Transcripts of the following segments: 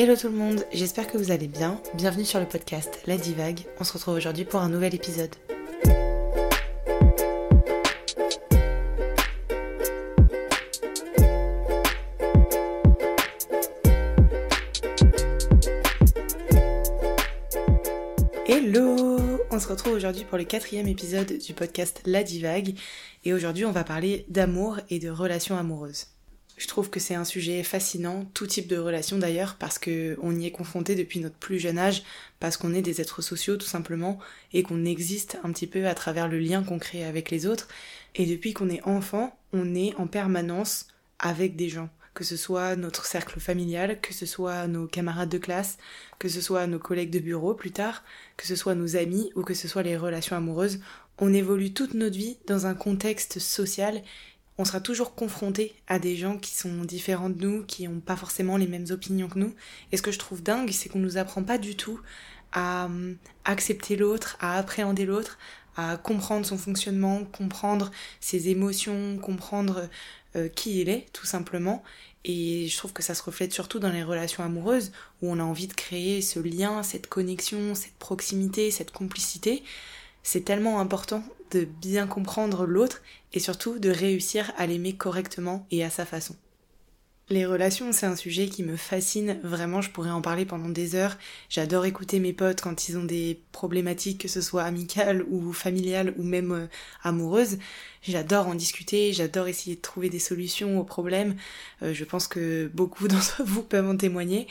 Hello tout le monde, j'espère que vous allez bien. Bienvenue sur le podcast La Divague. On se retrouve aujourd'hui pour un nouvel épisode. Hello On se retrouve aujourd'hui pour le quatrième épisode du podcast La Divague et aujourd'hui on va parler d'amour et de relations amoureuses. Je trouve que c'est un sujet fascinant, tout type de relation d'ailleurs, parce que on y est confronté depuis notre plus jeune âge, parce qu'on est des êtres sociaux tout simplement, et qu'on existe un petit peu à travers le lien qu'on crée avec les autres. Et depuis qu'on est enfant, on est en permanence avec des gens que ce soit notre cercle familial, que ce soit nos camarades de classe, que ce soit nos collègues de bureau plus tard, que ce soit nos amis ou que ce soit les relations amoureuses, on évolue toute notre vie dans un contexte social on sera toujours confronté à des gens qui sont différents de nous, qui n'ont pas forcément les mêmes opinions que nous. Et ce que je trouve dingue, c'est qu'on nous apprend pas du tout à hum, accepter l'autre, à appréhender l'autre, à comprendre son fonctionnement, comprendre ses émotions, comprendre euh, qui il est, tout simplement. Et je trouve que ça se reflète surtout dans les relations amoureuses, où on a envie de créer ce lien, cette connexion, cette proximité, cette complicité. C'est tellement important de bien comprendre l'autre et surtout de réussir à l'aimer correctement et à sa façon. Les relations, c'est un sujet qui me fascine, vraiment je pourrais en parler pendant des heures. J'adore écouter mes potes quand ils ont des problématiques, que ce soit amicales ou familiales ou même euh, amoureuses. J'adore en discuter, j'adore essayer de trouver des solutions aux problèmes. Euh, je pense que beaucoup d'entre vous peuvent en témoigner.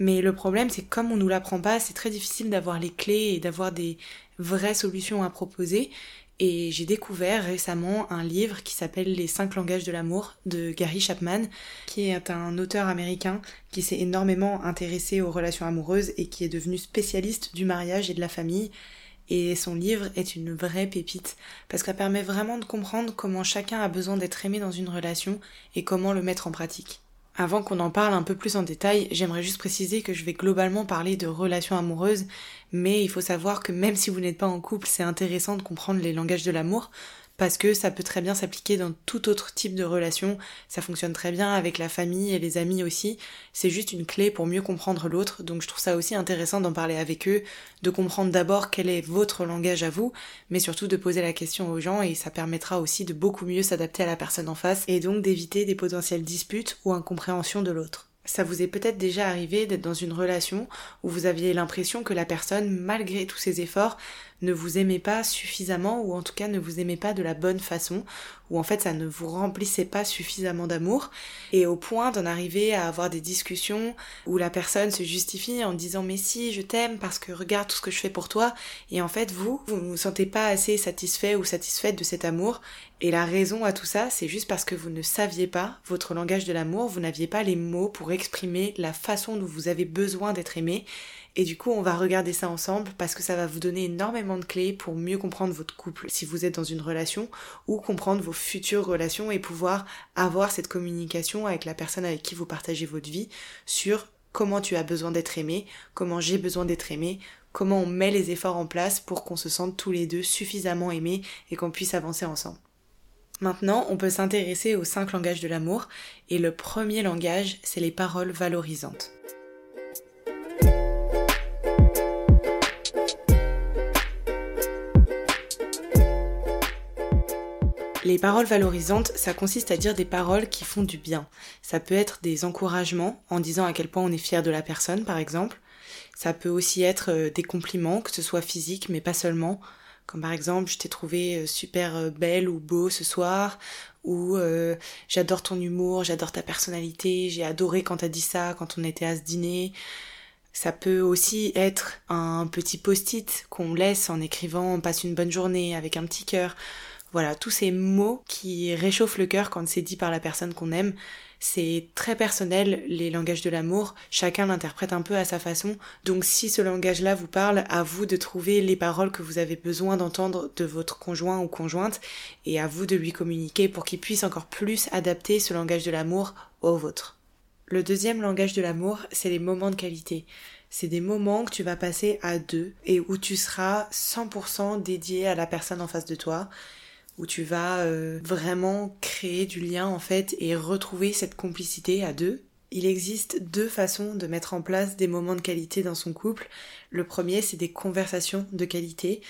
Mais le problème, c'est que comme on nous l'apprend pas, c'est très difficile d'avoir les clés et d'avoir des vraies solutions à proposer. Et j'ai découvert récemment un livre qui s'appelle Les cinq langages de l'amour de Gary Chapman, qui est un auteur américain qui s'est énormément intéressé aux relations amoureuses et qui est devenu spécialiste du mariage et de la famille. Et son livre est une vraie pépite, parce qu'elle permet vraiment de comprendre comment chacun a besoin d'être aimé dans une relation et comment le mettre en pratique. Avant qu'on en parle un peu plus en détail, j'aimerais juste préciser que je vais globalement parler de relations amoureuses, mais il faut savoir que même si vous n'êtes pas en couple, c'est intéressant de comprendre les langages de l'amour, parce que ça peut très bien s'appliquer dans tout autre type de relation, ça fonctionne très bien avec la famille et les amis aussi, c'est juste une clé pour mieux comprendre l'autre, donc je trouve ça aussi intéressant d'en parler avec eux, de comprendre d'abord quel est votre langage à vous, mais surtout de poser la question aux gens. Et ça permettra aussi de beaucoup mieux s'adapter à la personne en face et donc d'éviter des potentielles disputes ou incompréhensions de l'autre. Ça vous est peut-être déjà arrivé d'être dans une relation où vous aviez l'impression que la personne, malgré tous ses efforts, ne vous aimait pas suffisamment ou en tout cas ne vous aimait pas de la bonne façon ou en fait ça ne vous remplissait pas suffisamment d'amour et au point d'en arriver à avoir des discussions où la personne se justifie en disant mais si je t'aime parce que regarde tout ce que je fais pour toi et en fait vous vous ne vous sentez pas assez satisfait ou satisfaite de cet amour et la raison à tout ça c'est juste parce que vous ne saviez pas votre langage de l'amour vous n'aviez pas les mots pour exprimer la façon dont vous avez besoin d'être aimé et du coup, on va regarder ça ensemble parce que ça va vous donner énormément de clés pour mieux comprendre votre couple si vous êtes dans une relation ou comprendre vos futures relations et pouvoir avoir cette communication avec la personne avec qui vous partagez votre vie sur comment tu as besoin d'être aimé, comment j'ai besoin d'être aimé, comment on met les efforts en place pour qu'on se sente tous les deux suffisamment aimés et qu'on puisse avancer ensemble. Maintenant, on peut s'intéresser aux cinq langages de l'amour et le premier langage, c'est les paroles valorisantes. Les paroles valorisantes, ça consiste à dire des paroles qui font du bien. Ça peut être des encouragements en disant à quel point on est fier de la personne, par exemple. Ça peut aussi être euh, des compliments, que ce soit physique, mais pas seulement. Comme par exemple, je t'ai trouvé euh, super euh, belle ou beau ce soir, ou j'adore ton humour, j'adore ta personnalité, j'ai adoré quand t'as dit ça, quand on était à ce dîner. Ça peut aussi être un petit post-it qu'on laisse en écrivant passe une bonne journée avec un petit cœur voilà, tous ces mots qui réchauffent le cœur quand c'est dit par la personne qu'on aime. C'est très personnel, les langages de l'amour, chacun l'interprète un peu à sa façon, donc si ce langage-là vous parle, à vous de trouver les paroles que vous avez besoin d'entendre de votre conjoint ou conjointe, et à vous de lui communiquer pour qu'il puisse encore plus adapter ce langage de l'amour au vôtre. Le deuxième langage de l'amour, c'est les moments de qualité. C'est des moments que tu vas passer à deux et où tu seras 100% dédié à la personne en face de toi où tu vas euh, vraiment créer du lien en fait et retrouver cette complicité à deux. Il existe deux façons de mettre en place des moments de qualité dans son couple. Le premier, c'est des conversations de qualité.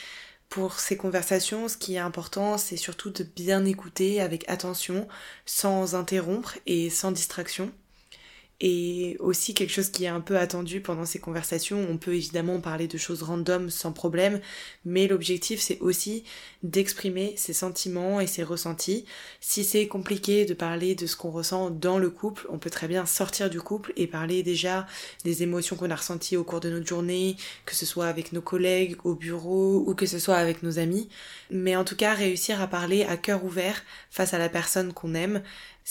Pour ces conversations, ce qui est important, c'est surtout de bien écouter avec attention, sans interrompre et sans distraction et aussi quelque chose qui est un peu attendu pendant ces conversations. On peut évidemment parler de choses random sans problème, mais l'objectif c'est aussi d'exprimer ses sentiments et ses ressentis. Si c'est compliqué de parler de ce qu'on ressent dans le couple, on peut très bien sortir du couple et parler déjà des émotions qu'on a ressenties au cours de notre journée, que ce soit avec nos collègues, au bureau ou que ce soit avec nos amis. Mais en tout cas, réussir à parler à cœur ouvert face à la personne qu'on aime,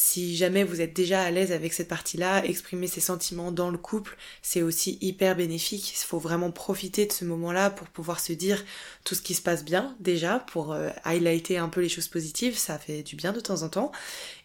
si jamais vous êtes déjà à l'aise avec cette partie-là, exprimer ses sentiments dans le couple, c'est aussi hyper bénéfique. Il faut vraiment profiter de ce moment-là pour pouvoir se dire tout ce qui se passe bien déjà, pour euh, highlighter un peu les choses positives, ça fait du bien de temps en temps.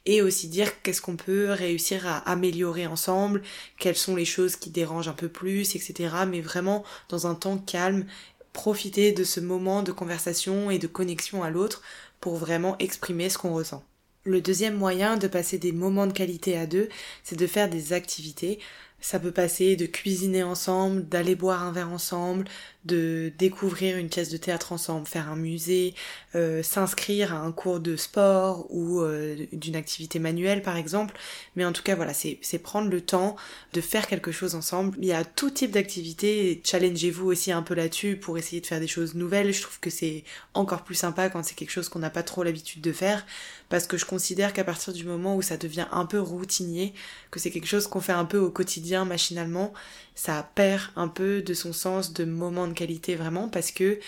Et aussi dire qu'est-ce qu'on peut réussir à améliorer ensemble, quelles sont les choses qui dérangent un peu plus, etc. Mais vraiment dans un temps calme, profiter de ce moment de conversation et de connexion à l'autre pour vraiment exprimer ce qu'on ressent. Le deuxième moyen de passer des moments de qualité à deux, c'est de faire des activités. Ça peut passer de cuisiner ensemble, d'aller boire un verre ensemble, de découvrir une pièce de théâtre ensemble, faire un musée, euh, s'inscrire à un cours de sport ou euh, d'une activité manuelle par exemple. Mais en tout cas voilà, c'est prendre le temps de faire quelque chose ensemble. Il y a tout type d'activité, challengez-vous aussi un peu là-dessus pour essayer de faire des choses nouvelles. Je trouve que c'est encore plus sympa quand c'est quelque chose qu'on n'a pas trop l'habitude de faire parce que je considère qu'à partir du moment où ça devient un peu routinier, que c'est quelque chose qu'on fait un peu au quotidien machinalement, ça perd un peu de son sens de moment de qualité vraiment parce que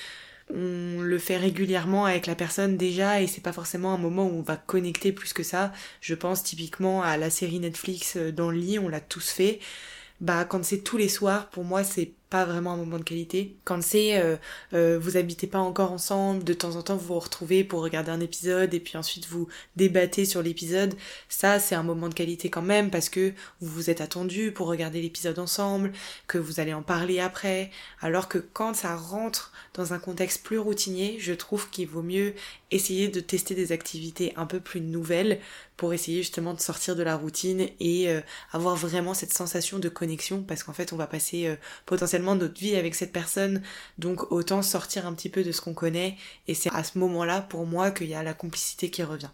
on le fait régulièrement avec la personne déjà et c'est pas forcément un moment où on va connecter plus que ça. Je pense typiquement à la série Netflix euh, dans le lit, on l'a tous fait. Bah quand c'est tous les soirs, pour moi c'est vraiment un moment de qualité. Quand c'est euh, euh, vous habitez pas encore ensemble, de temps en temps vous vous retrouvez pour regarder un épisode et puis ensuite vous débattez sur l'épisode, ça c'est un moment de qualité quand même parce que vous vous êtes attendu pour regarder l'épisode ensemble, que vous allez en parler après. Alors que quand ça rentre dans un contexte plus routinier, je trouve qu'il vaut mieux essayer de tester des activités un peu plus nouvelles pour essayer justement de sortir de la routine et euh, avoir vraiment cette sensation de connexion parce qu'en fait on va passer potentiellement notre vie avec cette personne, donc autant sortir un petit peu de ce qu'on connaît, et c'est à ce moment-là pour moi qu'il y a la complicité qui revient.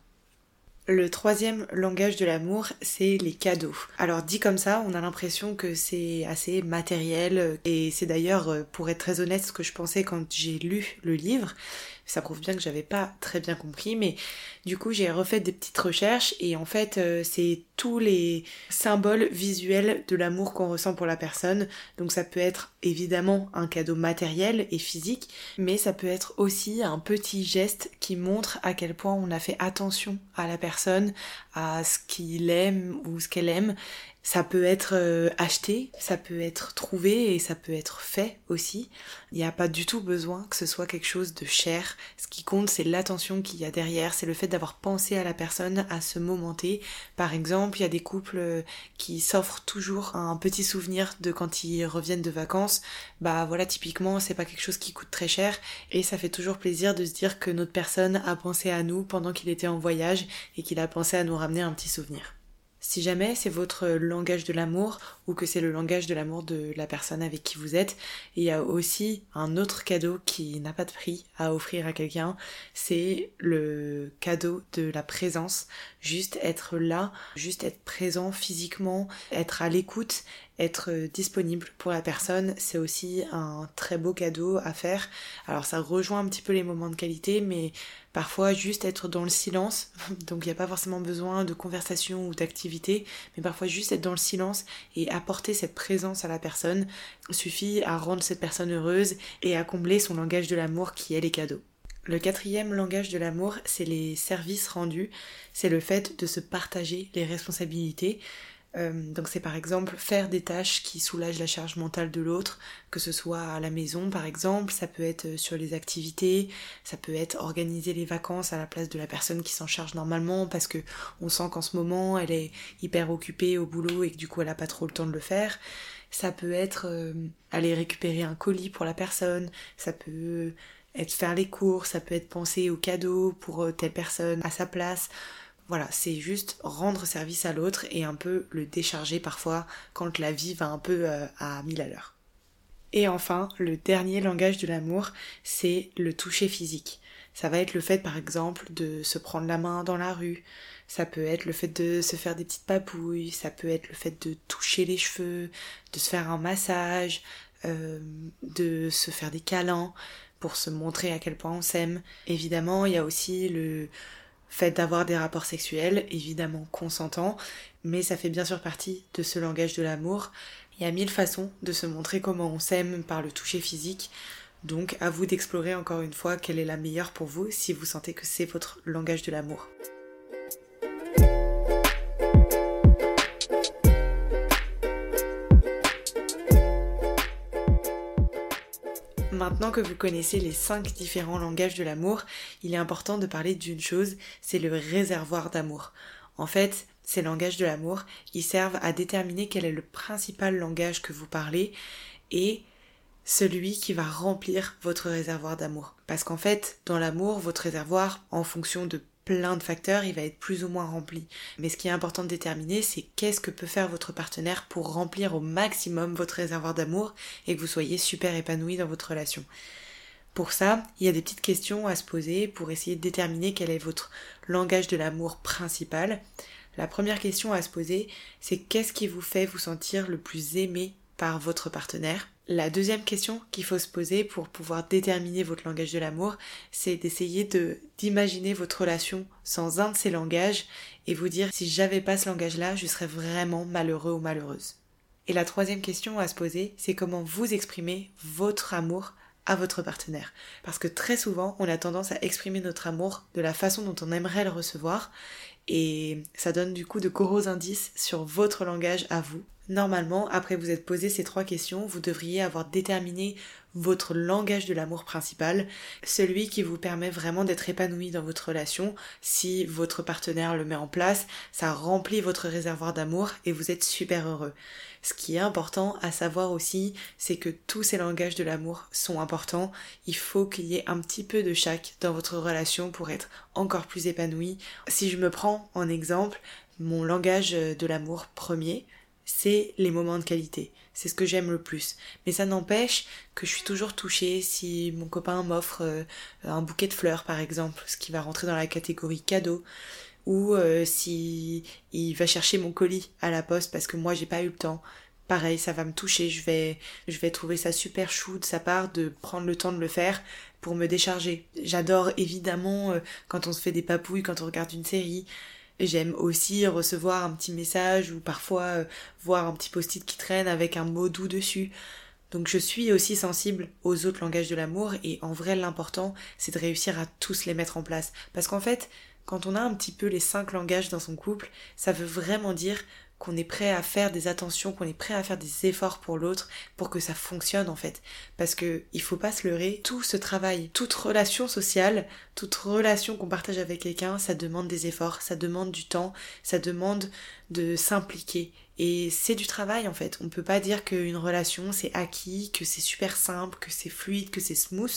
Le troisième langage de l'amour, c'est les cadeaux. Alors dit comme ça, on a l'impression que c'est assez matériel et c'est d'ailleurs, pour être très honnête, ce que je pensais quand j'ai lu le livre ça prouve bien que j'avais pas très bien compris, mais du coup j'ai refait des petites recherches et en fait euh, c'est tous les symboles visuels de l'amour qu'on ressent pour la personne. Donc ça peut être évidemment un cadeau matériel et physique, mais ça peut être aussi un petit geste qui montre à quel point on a fait attention à la personne, à ce qu'il aime ou ce qu'elle aime ça peut être euh, acheté, ça peut être trouvé et ça peut être fait aussi. Il n'y a pas du tout besoin que ce soit quelque chose de cher. Ce qui compte, c'est l'attention qu'il y a derrière, c'est le fait d'avoir pensé à la personne à ce moment T. Par exemple, il y a des couples euh, qui s'offrent toujours un petit souvenir de quand ils reviennent de vacances. Bah voilà, typiquement, c'est pas quelque chose qui coûte très cher et ça fait toujours plaisir de se dire que notre personne a pensé à nous pendant qu'il était en voyage et qu'il a pensé à nous ramener un petit souvenir. Si jamais c'est votre langage de l'amour ou que c'est le langage de l'amour de la personne avec qui vous êtes, il y a aussi un autre cadeau qui n'a pas de prix à offrir à quelqu'un, c'est le cadeau de la présence, juste être là, juste être présent physiquement, être à l'écoute, être disponible pour la personne, c'est aussi un très beau cadeau à faire. Alors ça rejoint un petit peu les moments de qualité, mais parfois juste être dans le silence, donc il n'y a pas forcément besoin de conversation ou d'activité, mais parfois juste être dans le silence et apporter cette présence à la personne suffit à rendre cette personne heureuse et à combler son langage de l'amour qui est les cadeaux. Le quatrième langage de l'amour, c'est les services rendus, c'est le fait de se partager les responsabilités. Euh, donc c'est par exemple faire des tâches qui soulagent la charge mentale de l'autre, que ce soit à la maison par exemple, ça peut être sur les activités, ça peut être organiser les vacances à la place de la personne qui s'en charge normalement parce que on sent qu'en ce moment elle est hyper occupée au boulot et que du coup elle a pas trop le temps de le faire. Ça peut être euh, aller récupérer un colis pour la personne, ça peut être faire les cours, ça peut être penser aux cadeaux pour euh, telle personne à sa place. Voilà, c'est juste rendre service à l'autre et un peu le décharger parfois quand la vie va un peu euh, à mille à l'heure. Et enfin, le dernier langage de l'amour, c'est le toucher physique. Ça va être le fait par exemple de se prendre la main dans la rue, ça peut être le fait de se faire des petites papouilles, ça peut être le fait de toucher les cheveux, de se faire un massage, euh, de se faire des câlins pour se montrer à quel point on s'aime. Évidemment, il y a aussi le fait d'avoir des rapports sexuels, évidemment consentants, mais ça fait bien sûr partie de ce langage de l'amour. Il y a mille façons de se montrer comment on s'aime par le toucher physique. Donc à vous d'explorer encore une fois quelle est la meilleure pour vous si vous sentez que c'est votre langage de l'amour. Maintenant que vous connaissez les cinq différents langages de l'amour, il est important de parler d'une chose, c'est le réservoir d'amour. En fait, ces langages de l'amour, ils servent à déterminer quel est le principal langage que vous parlez et celui qui va remplir votre réservoir d'amour. Parce qu'en fait, dans l'amour, votre réservoir, en fonction de plein de facteurs, il va être plus ou moins rempli. Mais ce qui est important de déterminer, c'est qu'est-ce que peut faire votre partenaire pour remplir au maximum votre réservoir d'amour et que vous soyez super épanoui dans votre relation. Pour ça, il y a des petites questions à se poser pour essayer de déterminer quel est votre langage de l'amour principal. La première question à se poser, c'est qu'est-ce qui vous fait vous sentir le plus aimé par votre partenaire la deuxième question qu'il faut se poser pour pouvoir déterminer votre langage de l'amour, c'est d'essayer de d'imaginer votre relation sans un de ces langages et vous dire si j'avais pas ce langage-là, je serais vraiment malheureux ou malheureuse. Et la troisième question à se poser, c'est comment vous exprimez votre amour à votre partenaire. Parce que très souvent, on a tendance à exprimer notre amour de la façon dont on aimerait le recevoir et ça donne du coup de gros indices sur votre langage à vous. Normalement, après vous êtes posé ces trois questions, vous devriez avoir déterminé votre langage de l'amour principal, celui qui vous permet vraiment d'être épanoui dans votre relation. Si votre partenaire le met en place, ça remplit votre réservoir d'amour et vous êtes super heureux. Ce qui est important à savoir aussi, c'est que tous ces langages de l'amour sont importants. Il faut qu'il y ait un petit peu de chaque dans votre relation pour être encore plus épanoui. Si je me prends en exemple, mon langage de l'amour premier, c'est les moments de qualité. C'est ce que j'aime le plus. Mais ça n'empêche que je suis toujours touchée si mon copain m'offre euh, un bouquet de fleurs par exemple, ce qui va rentrer dans la catégorie cadeau, ou euh, si il va chercher mon colis à la poste parce que moi j'ai pas eu le temps. Pareil, ça va me toucher, je vais je vais trouver ça super chou de sa part de prendre le temps de le faire pour me décharger. J'adore évidemment euh, quand on se fait des papouilles, quand on regarde une série, J'aime aussi recevoir un petit message ou parfois euh, voir un petit post-it qui traîne avec un mot doux dessus. Donc je suis aussi sensible aux autres langages de l'amour et en vrai l'important c'est de réussir à tous les mettre en place. Parce qu'en fait, quand on a un petit peu les cinq langages dans son couple, ça veut vraiment dire qu'on est prêt à faire des attentions, qu'on est prêt à faire des efforts pour l'autre pour que ça fonctionne en fait. Parce que il faut pas se leurrer, tout ce travail, toute relation sociale, toute relation qu'on partage avec quelqu'un, ça demande des efforts, ça demande du temps, ça demande de s'impliquer. Et c'est du travail en fait. On peut pas dire qu'une relation c'est acquis, que c'est super simple, que c'est fluide, que c'est smooth.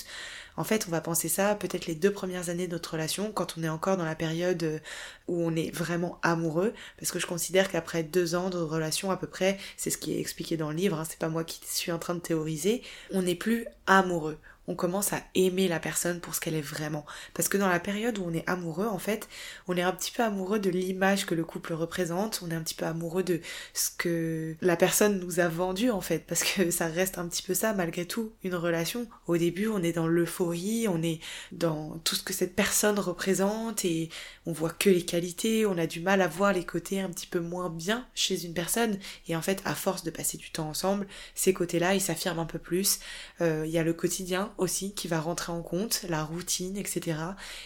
En fait, on va penser ça peut-être les deux premières années de notre relation, quand on est encore dans la période euh, où on est vraiment amoureux, parce que je considère qu'après deux ans de relation à peu près, c'est ce qui est expliqué dans le livre, hein, c'est pas moi qui suis en train de théoriser, on n'est plus amoureux on commence à aimer la personne pour ce qu'elle est vraiment. Parce que dans la période où on est amoureux, en fait, on est un petit peu amoureux de l'image que le couple représente, on est un petit peu amoureux de ce que la personne nous a vendu, en fait, parce que ça reste un petit peu ça, malgré tout, une relation. Au début, on est dans l'euphorie, on est dans tout ce que cette personne représente et on voit que les qualités, on a du mal à voir les côtés un petit peu moins bien chez une personne. Et en fait, à force de passer du temps ensemble, ces côtés-là, ils s'affirment un peu plus. Euh, il y a le quotidien aussi qui va rentrer en compte, la routine, etc.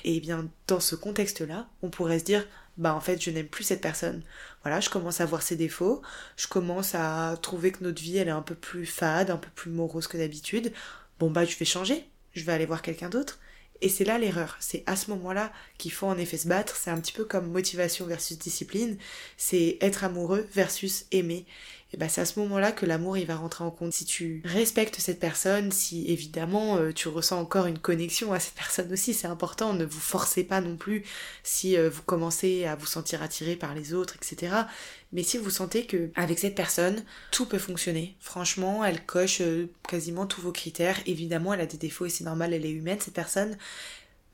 Et bien dans ce contexte-là, on pourrait se dire bah en fait je n'aime plus cette personne. Voilà, je commence à voir ses défauts, je commence à trouver que notre vie elle est un peu plus fade, un peu plus morose que d'habitude. Bon bah je vais changer, je vais aller voir quelqu'un d'autre. Et c'est là l'erreur, c'est à ce moment-là qu'il faut en effet se battre, c'est un petit peu comme motivation versus discipline, c'est être amoureux versus aimer. Et bah c'est à ce moment-là que l'amour il va rentrer en compte. Si tu respectes cette personne, si évidemment euh, tu ressens encore une connexion à cette personne aussi, c'est important, ne vous forcez pas non plus si euh, vous commencez à vous sentir attiré par les autres, etc. Mais si vous sentez que avec cette personne, tout peut fonctionner, franchement, elle coche euh, quasiment tous vos critères. Évidemment, elle a des défauts et c'est normal, elle est humaine cette personne,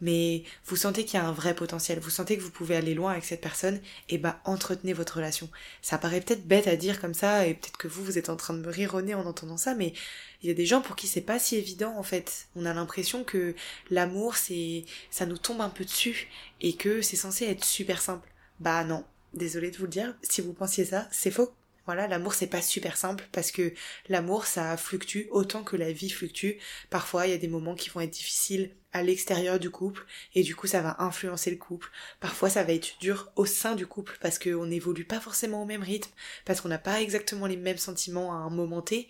mais vous sentez qu'il y a un vrai potentiel, vous sentez que vous pouvez aller loin avec cette personne, et bah entretenez votre relation. Ça paraît peut-être bête à dire comme ça, et peut-être que vous, vous êtes en train de me rire au nez en entendant ça, mais il y a des gens pour qui c'est pas si évident en fait. On a l'impression que l'amour, c'est, ça nous tombe un peu dessus, et que c'est censé être super simple. Bah non, désolé de vous le dire, si vous pensiez ça, c'est faux. Voilà, l'amour c'est pas super simple parce que l'amour ça fluctue autant que la vie fluctue. Parfois il y a des moments qui vont être difficiles à l'extérieur du couple et du coup ça va influencer le couple. Parfois ça va être dur au sein du couple parce qu'on n'évolue pas forcément au même rythme, parce qu'on n'a pas exactement les mêmes sentiments à un moment T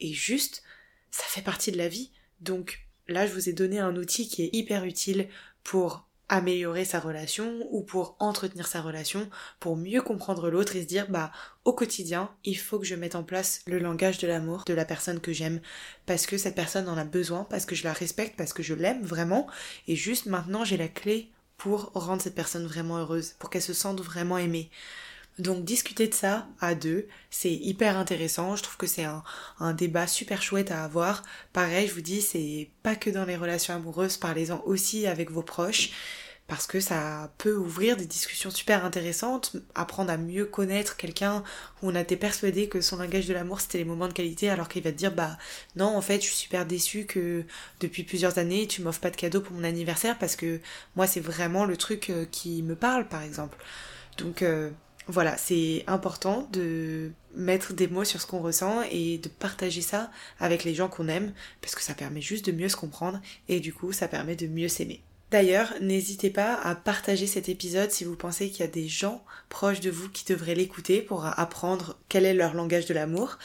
et juste ça fait partie de la vie. Donc là je vous ai donné un outil qui est hyper utile pour améliorer sa relation ou pour entretenir sa relation, pour mieux comprendre l'autre et se dire bah au quotidien, il faut que je mette en place le langage de l'amour de la personne que j'aime parce que cette personne en a besoin, parce que je la respecte, parce que je l'aime vraiment et juste maintenant j'ai la clé pour rendre cette personne vraiment heureuse, pour qu'elle se sente vraiment aimée. Donc discuter de ça à deux, c'est hyper intéressant. Je trouve que c'est un, débat super chouette à avoir. Pareil, je vous dis, c'est pas que dans les relations amoureuses, parlez-en aussi avec vos proches parce que ça peut ouvrir des discussions super intéressantes, apprendre à mieux connaître quelqu'un où on a été persuadé que son langage de l'amour c'était les moments de qualité alors qu'il va te dire bah non en fait je suis super déçue que depuis plusieurs années tu m'offres pas de cadeau pour mon anniversaire parce que moi c'est vraiment le truc euh, qui me parle par exemple. Donc euh, voilà, c'est important de mettre des mots sur ce qu'on ressent et de partager ça avec les gens qu'on aime parce que ça permet juste de mieux se comprendre et du coup ça permet de mieux s'aimer. D'ailleurs, n'hésitez pas à partager cet épisode si vous pensez qu'il y a des gens proches de vous qui devraient l'écouter pour apprendre quel est leur langage de l'amour.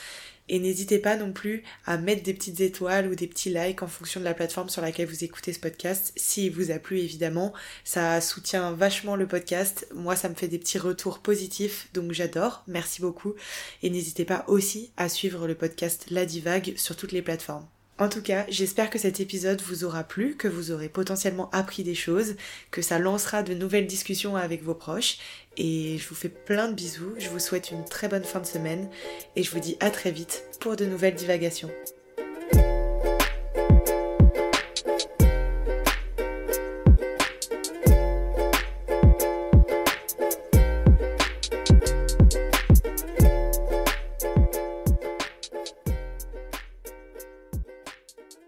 Et n'hésitez pas non plus à mettre des petites étoiles ou des petits likes en fonction de la plateforme sur laquelle vous écoutez ce podcast. S'il vous a plu, évidemment, ça soutient vachement le podcast. Moi, ça me fait des petits retours positifs, donc j'adore. Merci beaucoup. Et n'hésitez pas aussi à suivre le podcast La Divague sur toutes les plateformes. En tout cas, j'espère que cet épisode vous aura plu, que vous aurez potentiellement appris des choses, que ça lancera de nouvelles discussions avec vos proches. Et je vous fais plein de bisous, je vous souhaite une très bonne fin de semaine et je vous dis à très vite pour de nouvelles divagations.